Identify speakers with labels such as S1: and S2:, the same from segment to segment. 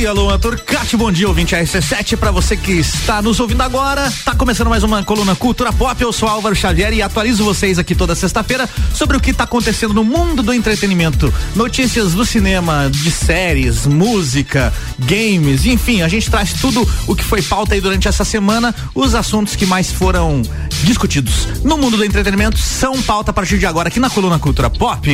S1: dia, Luan Turcati. Bom dia, ouvinte RC7. Para você que está nos ouvindo agora, tá começando mais uma coluna Cultura Pop. Eu sou Álvaro Xavier e atualizo vocês aqui toda sexta-feira sobre o que está acontecendo no mundo do entretenimento. Notícias do cinema, de séries, música, games, enfim, a gente traz tudo o que foi pauta aí durante essa semana, os assuntos que mais foram discutidos no mundo do entretenimento são pauta a partir de agora aqui na coluna Cultura Pop.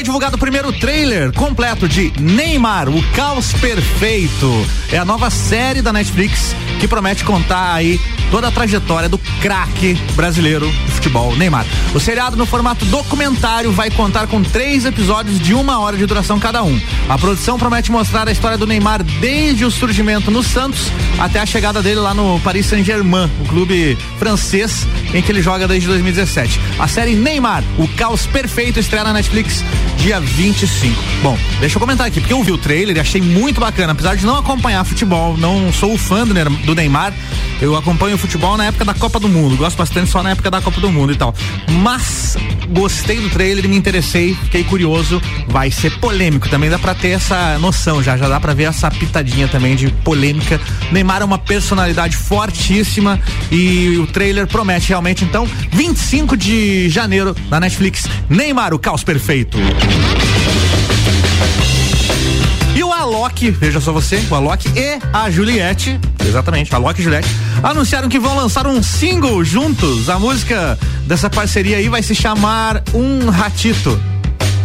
S1: Foi divulgado o primeiro trailer completo de Neymar, o caos perfeito. É a nova série da Netflix que promete contar aí toda a trajetória do craque brasileiro de futebol, Neymar. O seriado no formato documentário vai contar com três episódios de uma hora de duração cada um. A produção promete mostrar a história do Neymar desde o surgimento no Santos até a chegada dele lá no Paris Saint-Germain, o clube francês em que ele joga desde 2017. A série Neymar, o caos perfeito, estreia na Netflix dia 25. Bom, deixa eu comentar aqui, porque eu vi o trailer e achei muito bacana. Apesar de não acompanhar futebol, não sou fã do Neymar, eu acompanho futebol na época da Copa do Mundo. Gosto bastante só na época da Copa do Mundo e tal. Mas gostei do trailer, me interessei, fiquei curioso. Vai ser polêmico também, dá pra ter essa noção já. Já dá pra ver essa pitadinha também de polêmica. Neymar é uma personalidade fortíssima e o trailer promete realmente. Então, 25 de janeiro na Netflix, Neymar, o caos perfeito. Alok, veja só você, o Alok e a Juliette, exatamente, Alok e Juliette, anunciaram que vão lançar um single juntos. A música dessa parceria aí vai se chamar Um Ratito.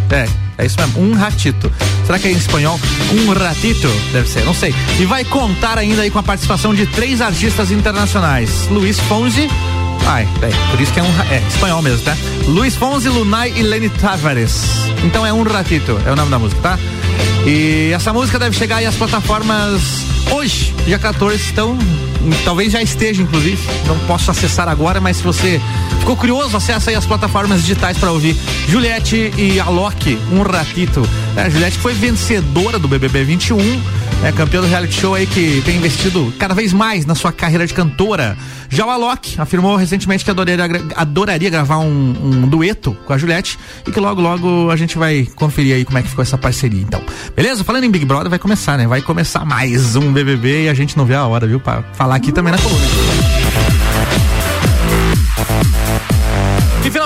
S1: É, é isso mesmo, um ratito. Será que é em espanhol? Um ratito? Deve ser, não sei. E vai contar ainda aí com a participação de três artistas internacionais: Luiz Fonzi. Ai, é, por isso que é um. É, espanhol mesmo, tá? Luiz Fonzi, Lunay e Lenny Tavares. Então é um ratito, é o nome da música, tá? E essa música deve chegar aí às plataformas hoje, dia 14. Então, talvez já esteja, inclusive. Não posso acessar agora, mas se você ficou curioso, acessa aí as plataformas digitais para ouvir. Juliette e Alok, um ratito. É, Juliette foi vencedora do BBB 21, é campeã do reality show aí que tem investido cada vez mais na sua carreira de cantora. Já o Alok afirmou recentemente que adoraria, adoraria gravar um, um, dueto com a Juliette e que logo, logo a gente vai conferir aí como é que ficou essa parceria. Então, beleza? Falando em Big Brother, vai começar, né? Vai começar mais um BBB e a gente não vê a hora, viu? Pra falar aqui também na coluna.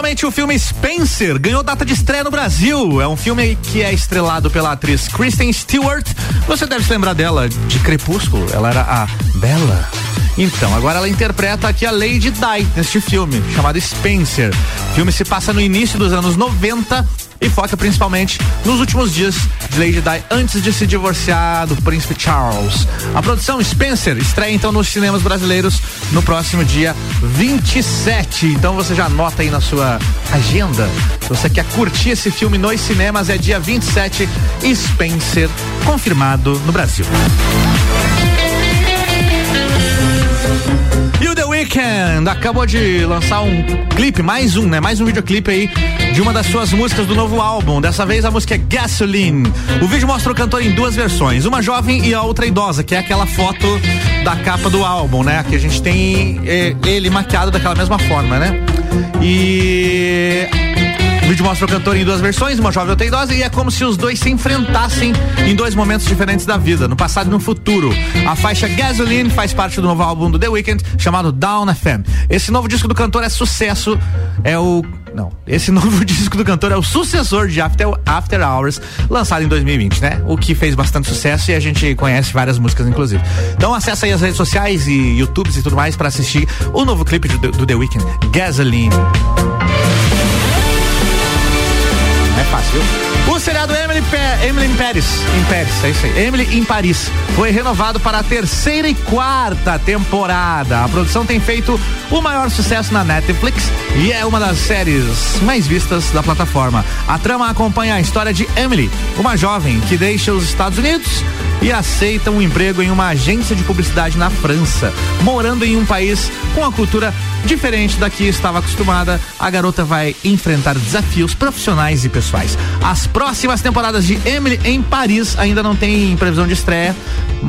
S1: Finalmente o filme Spencer ganhou data de estreia no Brasil. É um filme que é estrelado pela atriz Kristen Stewart. Você deve se lembrar dela de Crepúsculo. Ela era a Bella então, agora ela interpreta aqui a Lady Di neste filme, chamado Spencer. O filme se passa no início dos anos 90 e foca principalmente nos últimos dias de Lady Di antes de se divorciar do príncipe Charles. A produção Spencer estreia então nos cinemas brasileiros no próximo dia 27. Então você já anota aí na sua agenda. Se você quer curtir esse filme nos cinemas, é dia 27 Spencer confirmado no Brasil. Weeknd acabou de lançar um clipe, mais um, né? Mais um videoclipe aí de uma das suas músicas do novo álbum. Dessa vez a música é Gasoline. O vídeo mostra o cantor em duas versões, uma jovem e a outra idosa, que é aquela foto da capa do álbum, né? Que a gente tem eh, ele maquiado daquela mesma forma, né? E vídeo mostra o cantor em duas versões, uma jovem outra idosa, e é como se os dois se enfrentassem em dois momentos diferentes da vida, no passado e no futuro. A faixa Gasoline faz parte do novo álbum do The Weeknd, chamado Down FM. Esse novo disco do cantor é sucesso, é o não, esse novo disco do cantor é o sucessor de After, After Hours, lançado em 2020, né? O que fez bastante sucesso e a gente conhece várias músicas, inclusive. Então acessa aí as redes sociais e YouTubes e tudo mais para assistir o novo clipe do, do The Weeknd, Gasoline. Fácil. O seriado Emily, Pe Emily em Paris, em Paris, é isso aí. Emily em Paris foi renovado para a terceira e quarta temporada. A produção tem feito o maior sucesso na Netflix e é uma das séries mais vistas da plataforma. A trama acompanha a história de Emily, uma jovem que deixa os Estados Unidos e aceita um emprego em uma agência de publicidade na França. Morando em um país com a cultura diferente da que estava acostumada, a garota vai enfrentar desafios profissionais e pessoais. As próximas temporadas de Emily em Paris ainda não tem previsão de estreia.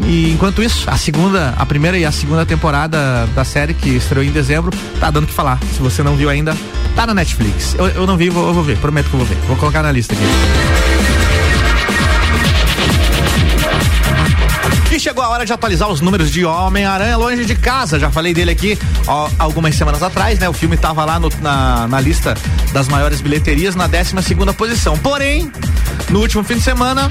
S1: E enquanto isso, a segunda, a primeira e a segunda temporada da série que estreou em dezembro, tá dando que falar. Se você não viu ainda, Tá na Netflix. Eu, eu não vi, vou, eu vou ver, prometo que eu vou ver. Vou colocar na lista aqui. E chegou a hora de atualizar os números de Homem-Aranha longe de casa. Já falei dele aqui ó, algumas semanas atrás, né? O filme estava lá no, na, na lista das maiores bilheterias na 12 segunda posição. Porém, no último fim de semana,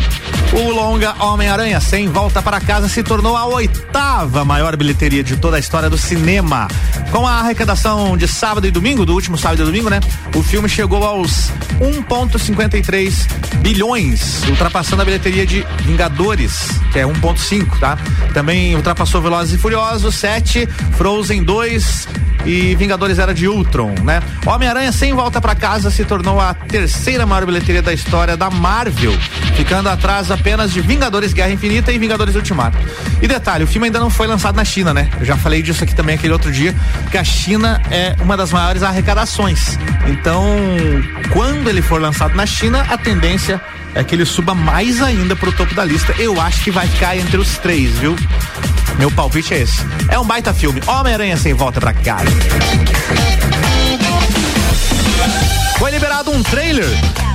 S1: o longa Homem-Aranha sem volta para casa se tornou a oitava maior bilheteria de toda a história do cinema. Com a arrecadação de sábado e domingo, do último sábado e domingo, né? O filme chegou aos 1,53 bilhões, ultrapassando a bilheteria de Vingadores, que é 1,5, tá? Também ultrapassou Velozes e Furiosos 7, Frozen 2 e Vingadores Era de Ultron, né? Homem-Aranha sem volta para casa se tornou a terceira maior bilheteria da história da Marvel, ficando atrás apenas de Vingadores Guerra Infinita e Vingadores Ultimato. E detalhe, o filme ainda não foi lançado na China, né? Eu já falei disso aqui também aquele outro dia, que a China é uma das maiores arrecadações. Então, quando ele for lançado na China, a tendência é que ele suba mais ainda pro topo da lista. Eu acho que vai ficar entre os três, viu? Meu palpite é esse. É um baita filme. Homem-Aranha sem volta pra casa. Foi liberado um trailer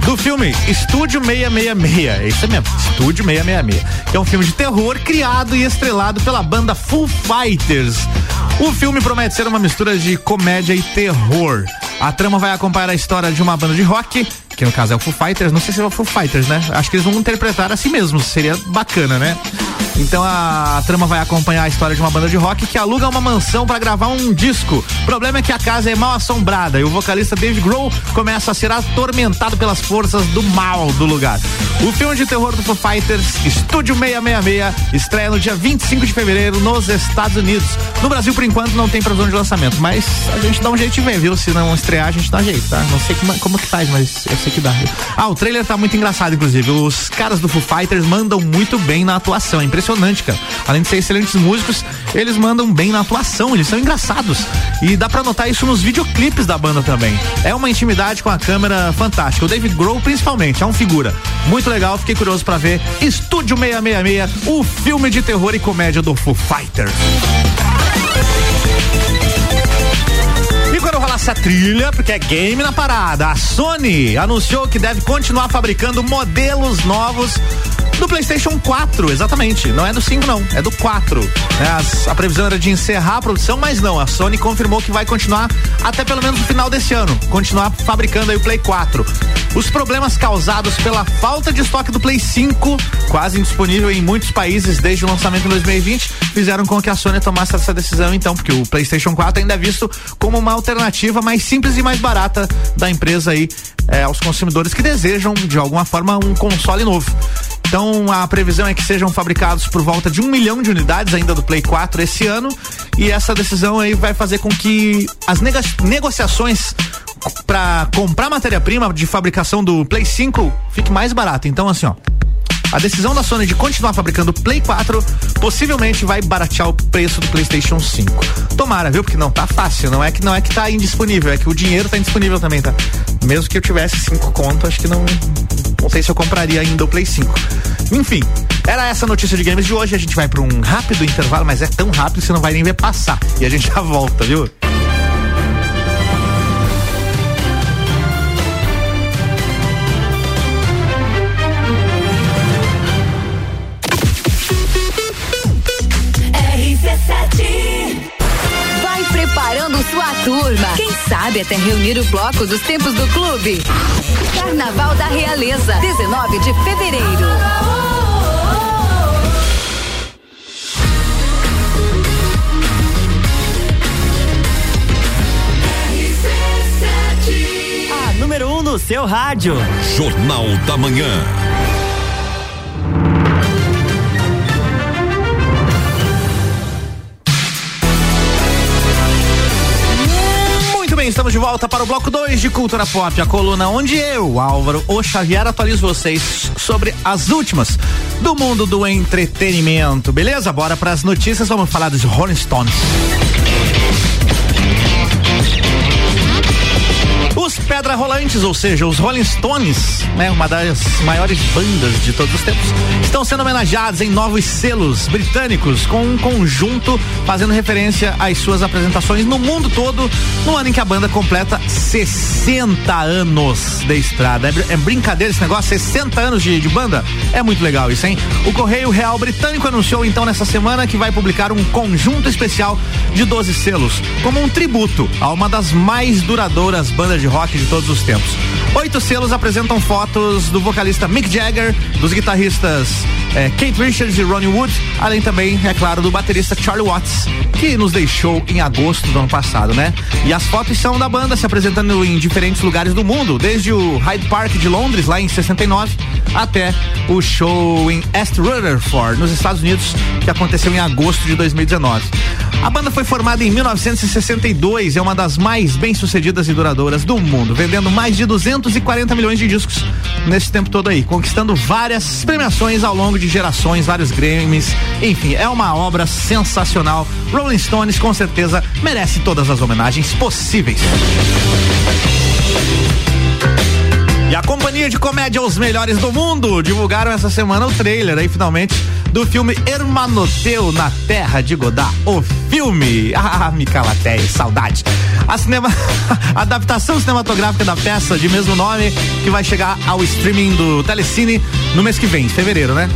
S1: do filme Estúdio 666. É isso mesmo, Estúdio 666. Que é um filme de terror criado e estrelado pela banda Full Fighters. O filme promete ser uma mistura de comédia e terror. A trama vai acompanhar a história de uma banda de rock que no caso é o Foo Fighters, não sei se é o Foo Fighters, né? Acho que eles vão interpretar a si mesmos, seria bacana, né? Então a, trama vai acompanhar a história de uma banda de rock que aluga uma mansão para gravar um disco. O problema é que a casa é mal assombrada e o vocalista Dave Grohl começa a ser atormentado pelas forças do mal do lugar. O filme de terror do Foo Fighters, Estúdio 666, estreia no dia 25 de fevereiro nos Estados Unidos. No Brasil, por enquanto, não tem previsão de lançamento, mas a gente dá um jeito de ver, viu? Se não estrear, a gente dá jeito, tá? Não sei como, como que faz, mas eu que dá. Ah, o trailer tá muito engraçado, inclusive. Os caras do Foo Fighters mandam muito bem na atuação. É impressionante, cara. Além de ser excelentes músicos, eles mandam bem na atuação. Eles são engraçados. E dá pra notar isso nos videoclipes da banda também. É uma intimidade com a câmera fantástica. O David Grohl, principalmente, é um figura. Muito legal, fiquei curioso para ver Estúdio 666, o filme de terror e comédia do Foo Fighters. Quero rolar essa trilha, porque é game na parada. A Sony anunciou que deve continuar fabricando modelos novos do PlayStation 4, exatamente. Não é do 5, não, é do 4. É, as, a previsão era de encerrar a produção, mas não. A Sony confirmou que vai continuar até pelo menos o final desse ano. Continuar fabricando aí o Play 4. Os problemas causados pela falta de estoque do Play 5, quase indisponível em muitos países desde o lançamento em 2020, fizeram com que a Sony tomasse essa decisão, então, porque o PlayStation 4 ainda é visto como uma alternativa mais simples e mais barata da empresa aí é, aos consumidores que desejam, de alguma forma, um console novo. Então a previsão é que sejam fabricados por volta de um milhão de unidades ainda do Play 4 esse ano. E essa decisão aí vai fazer com que as negociações para comprar matéria-prima de fabricação do Play 5 fique mais barata. Então, assim, ó. A decisão da Sony de continuar fabricando Play 4 possivelmente vai baratear o preço do PlayStation 5. Tomara, viu? Porque não tá fácil, não é que não é que tá indisponível, é que o dinheiro tá indisponível também, tá? Mesmo que eu tivesse cinco conto, acho que não não sei se eu compraria ainda o Play 5. Enfim, era essa a notícia de games de hoje. A gente vai para um rápido intervalo, mas é tão rápido que você não vai nem ver passar. E a gente já volta, viu?
S2: Sua turma. Quem sabe até reunir o bloco dos tempos do clube. Carnaval da Realeza, 19 de fevereiro.
S3: A número 1 um no seu rádio.
S4: Jornal da Manhã.
S1: Bem, estamos de volta para o bloco 2 de Cultura Pop, a coluna onde eu, Álvaro O Xavier, atualizo vocês sobre as últimas do mundo do entretenimento. Beleza? Bora para as notícias, vamos falar dos Rolling Stones. Pedra Rolantes, ou seja, os Rolling Stones, né, uma das maiores bandas de todos os tempos, estão sendo homenageados em novos selos britânicos com um conjunto fazendo referência às suas apresentações no mundo todo no ano em que a banda completa 60 anos de estrada. É, é brincadeira esse negócio, 60 anos de, de banda? É muito legal isso, hein? O Correio Real Britânico anunciou então nessa semana que vai publicar um conjunto especial de 12 selos, como um tributo a uma das mais duradouras bandas de rock de todos os tempos. Oito selos apresentam fotos do vocalista Mick Jagger, dos guitarristas eh, Kate Richards e Ronnie Wood, além também, é claro, do baterista Charlie Watts, que nos deixou em agosto do ano passado, né? E as fotos são da banda se apresentando em diferentes lugares do mundo, desde o Hyde Park de Londres, lá em 69, até o show em East Rutherford, nos Estados Unidos, que aconteceu em agosto de 2019. A banda foi formada em 1962 e é uma das mais bem-sucedidas e duradouras do mundo, vendendo mais de 240 milhões de discos nesse tempo todo aí, conquistando várias premiações ao longo de gerações, vários Grammys. Enfim, é uma obra sensacional. Rolling Stones com certeza merece todas as homenagens possíveis. E a companhia de comédia Os Melhores do Mundo divulgaram essa semana o trailer aí, finalmente, do filme Hermanoteu na Terra de Godá. O filme. Ah, Micalatéia, saudade. A, cinema, a adaptação cinematográfica da peça de mesmo nome, que vai chegar ao streaming do Telecine no mês que vem, fevereiro, né?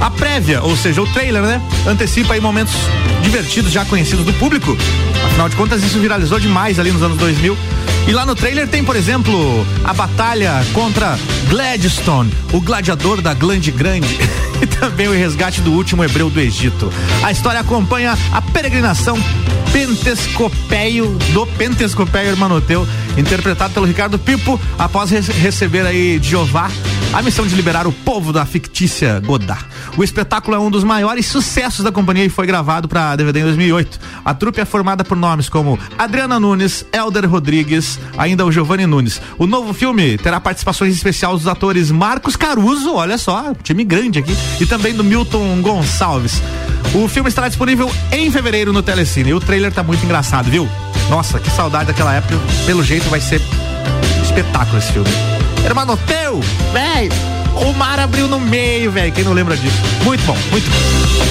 S1: A prévia, ou seja, o trailer, né? Antecipa aí momentos divertidos já conhecidos do público. Afinal de contas, isso viralizou demais ali nos anos 2000. E lá no trailer tem, por exemplo, a batalha contra Gladstone, o gladiador da Glande Grande. e também o resgate do último hebreu do Egito. A história acompanha a peregrinação Pentescopeio do Pentescopeio Hermanoteu, interpretado pelo Ricardo Pipo, após re receber aí Jeová a missão de liberar o povo da fictícia Godard. O espetáculo é um dos maiores sucessos da companhia e foi gravado para DVD em 2008. A trupe é formada por nomes como Adriana Nunes, Elder Rodrigues, ainda o Giovanni Nunes. O novo filme terá participações especiais dos atores Marcos Caruso, olha só, time grande aqui, e também do Milton Gonçalves. O filme estará disponível em fevereiro no Telecine. E o trailer tá muito engraçado, viu? Nossa, que saudade daquela época. Pelo jeito vai ser espetáculo esse filme. Hermanoteu, velho, o mar abriu no meio, velho. Quem não lembra disso? Muito bom, muito bom.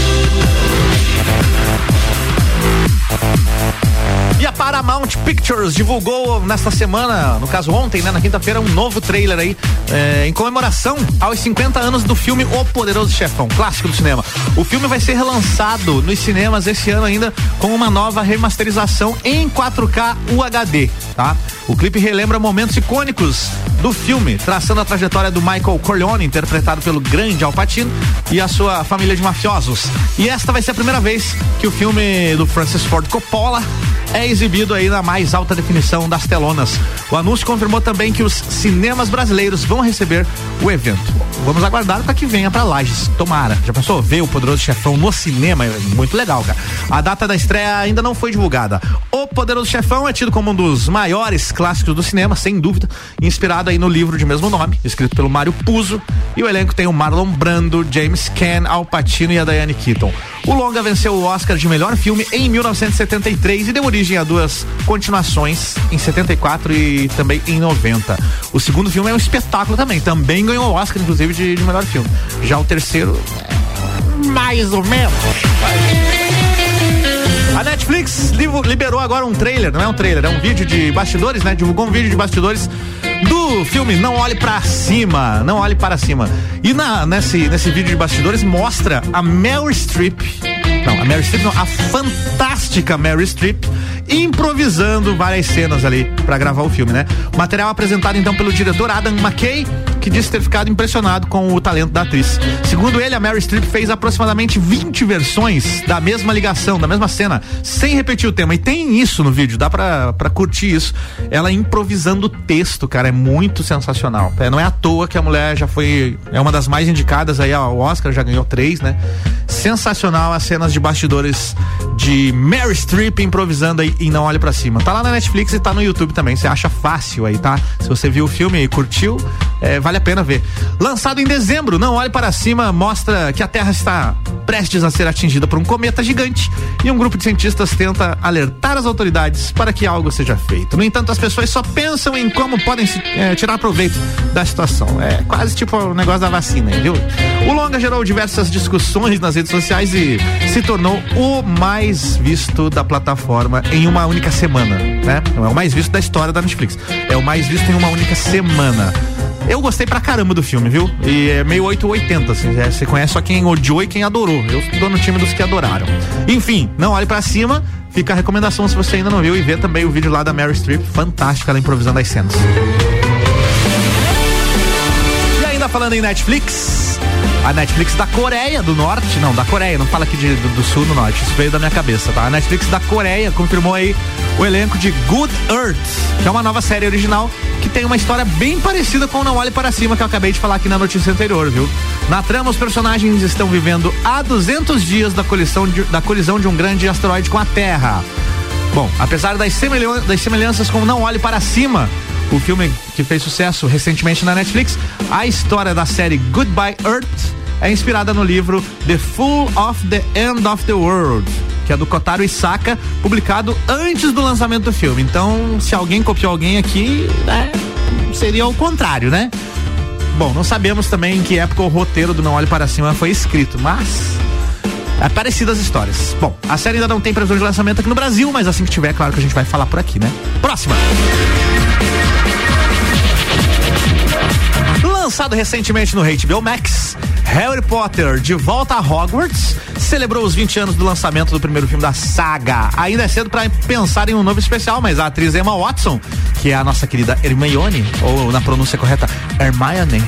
S1: E a Paramount Pictures divulgou nesta semana, no caso ontem, né, na quinta-feira, um novo trailer aí, é, em comemoração aos 50 anos do filme O Poderoso Chefão, clássico do cinema. O filme vai ser relançado nos cinemas esse ano ainda com uma nova remasterização em 4K UHD, tá? O clipe relembra momentos icônicos do filme, traçando a trajetória do Michael Corleone, interpretado pelo grande Al Pacino, e a sua família de mafiosos. E esta vai ser a primeira vez que o filme do Francis Ford Coppola é exibido aí na mais alta definição das telonas. O anúncio confirmou também que os cinemas brasileiros vão receber o evento. Vamos aguardar para que venha para Lages. Tomara. Já pensou ver o Poderoso Chefão no cinema? É muito legal, cara. A data da estreia ainda não foi divulgada. O Poderoso Chefão é tido como um dos maiores clássicos do cinema, sem dúvida, inspirado aí no livro de mesmo nome, escrito pelo Mário Puzo. E o elenco tem o Marlon Brando, James Caan, Al Pacino e a Diane Keaton. O longa venceu o Oscar de melhor filme em 1973 e deu origem a duas continuações em 74 e também em 90. O segundo filme é um espetáculo também, também ganhou o Oscar, inclusive, de, de melhor filme. Já o terceiro, mais ou menos. Netflix liberou agora um trailer, não é um trailer, é um vídeo de bastidores, né? Divulgou um vídeo de bastidores do filme Não Olhe para Cima, Não Olhe para Cima. E na, nesse, nesse vídeo de bastidores mostra a Meryl Streep, não, a Meryl Streep não, a fantástica Meryl Streep improvisando várias cenas ali para gravar o filme, né? Material apresentado então pelo diretor Adam McKay, que disse ter ficado impressionado com o talento da atriz. Segundo ele, a Mary Streep fez aproximadamente 20 versões da mesma ligação, da mesma cena, sem repetir o tema. E tem isso no vídeo, dá pra, pra curtir isso. Ela improvisando o texto, cara, é muito sensacional. É, não é à toa que a mulher já foi, é uma das mais indicadas aí ao Oscar, já ganhou três, né? Sensacional as cenas de bastidores de Mary Streep improvisando aí e não olhe para cima. Tá lá na Netflix e tá no YouTube também. Você acha fácil aí, tá? Se você viu o filme e curtiu, é, vale vale a pena ver. Lançado em dezembro, Não Olhe Para Cima mostra que a Terra está prestes a ser atingida por um cometa gigante e um grupo de cientistas tenta alertar as autoridades para que algo seja feito. No entanto, as pessoas só pensam em como podem se, é, tirar proveito da situação. É quase tipo o negócio da vacina, viu? O longa gerou diversas discussões nas redes sociais e se tornou o mais visto da plataforma em uma única semana, né? Não é o mais visto da história da Netflix. É o mais visto em uma única semana. Eu gostei pra caramba do filme, viu? E é meio 880, assim. É, você conhece só quem odiou e quem adorou. Eu tô no time dos que adoraram. Enfim, não olhe para cima. Fica a recomendação se você ainda não viu e vê também o vídeo lá da Mary Streep. Fantástica ela improvisando as cenas. E ainda falando em Netflix, a Netflix da Coreia do Norte, não, da Coreia, não fala aqui de, do, do Sul, do Norte, isso veio da minha cabeça, tá? A Netflix da Coreia confirmou aí o elenco de Good Earth, que é uma nova série original que tem uma história bem parecida com Não Olhe Para Cima, que eu acabei de falar aqui na notícia anterior, viu? Na trama, os personagens estão vivendo há 200 dias da colisão de, da colisão de um grande asteroide com a Terra. Bom, apesar das, semelhan das semelhanças com Não Olhe Para Cima, o filme que fez sucesso recentemente na Netflix, a história da série Goodbye Earth é inspirada no livro The Full of the End of the World, que é do Kotaro Isaka, publicado antes do lançamento do filme. Então, se alguém copiou alguém aqui, né, seria o contrário, né? Bom, não sabemos também em que época o roteiro do Não Olhe Para Cima foi escrito, mas é parecidas as histórias. Bom, a série ainda não tem previsão de lançamento aqui no Brasil, mas assim que tiver, é claro que a gente vai falar por aqui, né? Próxima! Lançado recentemente no HBO Max, Harry Potter de volta a Hogwarts celebrou os 20 anos do lançamento do primeiro filme da saga. Ainda é cedo para pensar em um novo especial, mas a atriz Emma Watson, que é a nossa querida Hermione, ou na pronúncia correta, Hermione,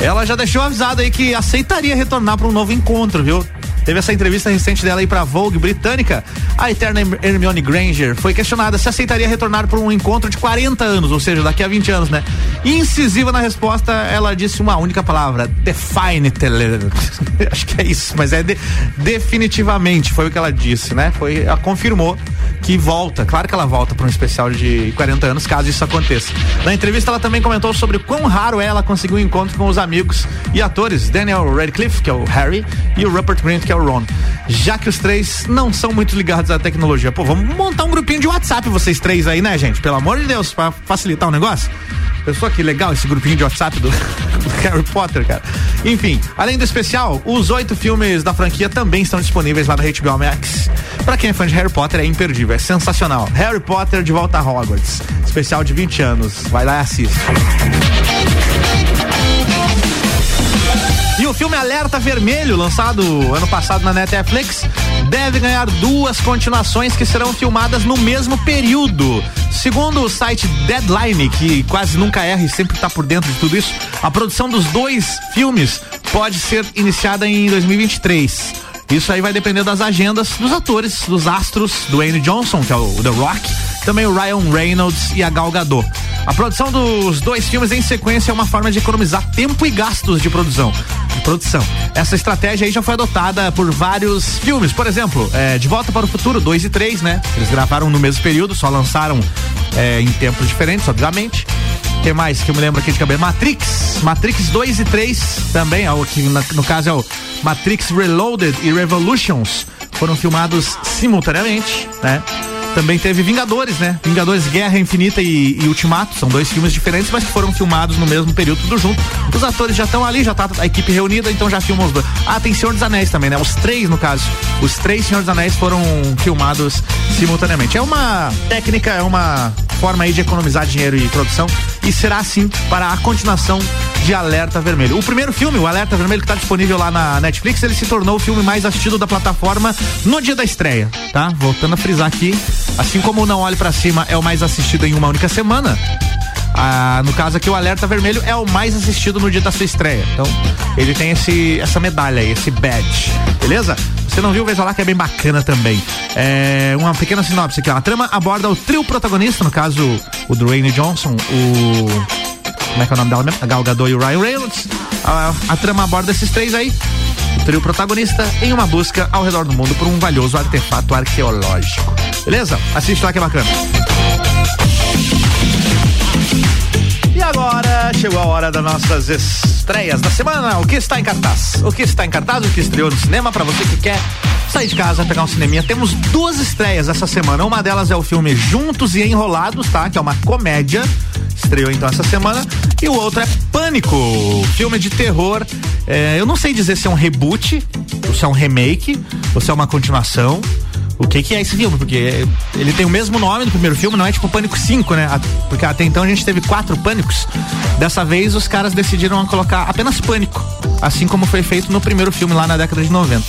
S1: ela já deixou avisado aí que aceitaria retornar para um novo encontro, viu? Teve essa entrevista recente dela aí pra Vogue britânica. A eterna Hermione Granger foi questionada se aceitaria retornar por um encontro de 40 anos, ou seja, daqui a 20 anos, né? Incisiva na resposta, ela disse uma única palavra: define Acho que é isso, mas é de, definitivamente, foi o que ela disse, né? Foi, ela confirmou que volta. Claro que ela volta para um especial de 40 anos, caso isso aconteça. Na entrevista, ela também comentou sobre quão raro é ela conseguir um encontro com os amigos e atores Daniel Radcliffe, que é o Harry, e o Rupert Grint, que é o Ron. Já que os três não são muito ligados à tecnologia. Pô, vamos montar um grupinho de WhatsApp, vocês três aí, né, gente? Pelo amor de Deus, para facilitar o negócio. Pessoal, que legal esse grupinho de WhatsApp do, do, Harry Potter, cara. Enfim, além do especial, os oito filmes da franquia também estão disponíveis lá no HBO Max. Pra quem é fã de Harry Potter, é imperdível, é sensacional. Harry Potter de volta a Hogwarts. Especial de 20 anos. Vai lá e assiste. E o filme Alerta Vermelho, lançado ano passado na Netflix, deve ganhar duas continuações que serão filmadas no mesmo período. Segundo o site Deadline, que quase nunca erra e sempre está por dentro de tudo isso, a produção dos dois filmes pode ser iniciada em 2023. Isso aí vai depender das agendas dos atores, dos astros, do Wayne Johnson, que é o The Rock, também o Ryan Reynolds e a Gal Gadot. A produção dos dois filmes em sequência é uma forma de economizar tempo e gastos de produção. De produção. Essa estratégia aí já foi adotada por vários filmes. Por exemplo, é, De Volta para o Futuro 2 e 3, né? Eles gravaram no mesmo período, só lançaram é, em tempos diferentes, obviamente. Que mais que eu me lembro aqui de cabeça? Matrix. Matrix 2 e 3 também, é o que no caso é o Matrix Reloaded e Revolutions. Foram filmados simultaneamente, né? Também teve Vingadores, né? Vingadores Guerra Infinita e, e, Ultimato. São dois filmes diferentes, mas que foram filmados no mesmo período, tudo junto. Os atores já estão ali, já tá a equipe reunida, então já filmam os dois. Ah, tem Senhor dos Anéis também, né? Os três, no caso. Os três Senhor dos Anéis foram filmados simultaneamente. É uma técnica, é uma forma aí de economizar dinheiro e produção. E será assim para a continuação de Alerta Vermelho. O primeiro filme, o Alerta Vermelho, que está disponível lá na Netflix, ele se tornou o filme mais assistido da plataforma no dia da estreia, tá? Voltando a frisar aqui, assim como o Não Olhe para Cima é o mais assistido em uma única semana, ah, no caso aqui, o Alerta Vermelho é o mais assistido no dia da sua estreia. Então, ele tem esse, essa medalha aí, esse badge. Beleza? Você não viu, veja lá que é bem bacana também. É, uma pequena sinopse aqui, ó. A trama aborda o trio protagonista, no caso, o Dwayne Johnson, o como é que é o nome dela mesmo? A Gal Gadot e o Ryan Reynolds. A, a trama aborda esses três aí. O trio protagonista em uma busca ao redor do mundo por um valioso artefato arqueológico. Beleza? Assiste lá que é bacana. Chegou a hora das nossas estreias da semana. O que está em cartaz? O que está em cartaz? O que estreou no cinema para você que quer sair de casa, pegar um cineminha. Temos duas estreias essa semana. Uma delas é o filme Juntos e Enrolados, tá? Que é uma comédia. Estreou então essa semana. E o outro é Pânico, filme de terror. É, eu não sei dizer se é um reboot, ou se é um remake, ou se é uma continuação o que que é esse filme, porque ele tem o mesmo nome do primeiro filme, não é tipo Pânico 5, né? Porque até então a gente teve quatro pânicos. Dessa vez os caras decidiram colocar apenas Pânico, assim como foi feito no primeiro filme lá na década de 90.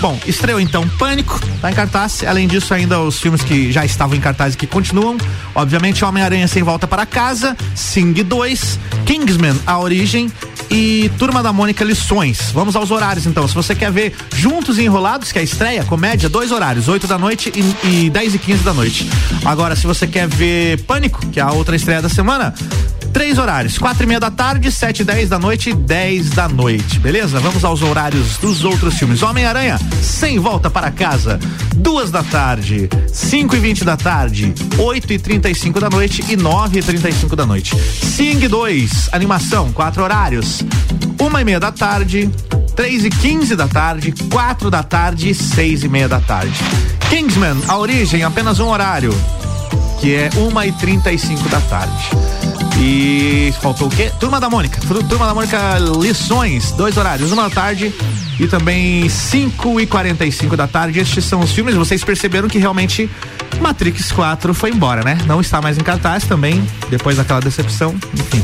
S1: Bom, estreou então Pânico, tá em cartaz. Além disso, ainda os filmes que já estavam em cartaz e que continuam. Obviamente, Homem-Aranha Sem Volta para Casa, Sing 2, Kingsman, A Origem e Turma da Mônica Lições. Vamos aos horários então. Se você quer ver Juntos e Enrolados, que é a estreia, comédia, dois horários, 8 da noite e, e 10 e 15 da noite. Agora, se você quer ver Pânico, que é a outra estreia da semana, três horários: quatro e meia da tarde, sete e dez da noite dez da noite. Beleza? Vamos aos horários dos outros filmes. Homem-Aranha, sem volta para casa, duas da tarde, cinco e vinte da tarde, oito e trinta e cinco da noite e nove e trinta e cinco da noite. Sing 2, animação, quatro horários, uma e meia da tarde, três e quinze da tarde, quatro da tarde e seis e meia da tarde. Kingsman, a origem, apenas um horário, que é uma e trinta e cinco da tarde. E faltou o quê? Turma da Mônica. Turma da Mônica Lições, dois horários, uma da tarde e também 5 e 45 da tarde. Estes são os filmes. Vocês perceberam que realmente Matrix 4 foi embora, né? Não está mais em cartaz também, depois daquela decepção. Enfim,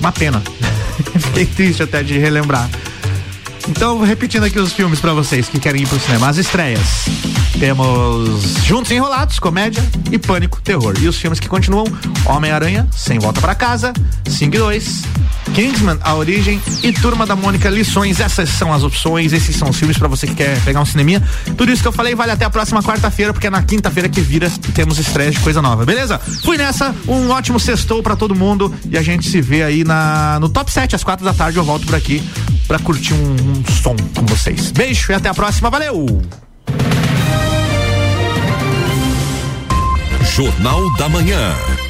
S1: uma pena. Fiquei triste até de relembrar. Então, repetindo aqui os filmes para vocês que querem ir pro cinema. As estreias. Temos Juntos Enrolados, comédia e Pânico, terror. E os filmes que continuam: Homem-Aranha, Sem Volta para Casa, Sing 2, Kingsman, A Origem e Turma da Mônica Lições. Essas são as opções, esses são os filmes para você que quer pegar um cineminha. Tudo isso que eu falei vale até a próxima quarta-feira, porque é na quinta-feira que vira temos estreias de coisa nova, beleza? Fui nessa, um ótimo sextou para todo mundo e a gente se vê aí na no top 7 às quatro da tarde. Eu volto por aqui para curtir um, um som com vocês. Beijo e até a próxima, valeu!
S4: Jornal da Manhã.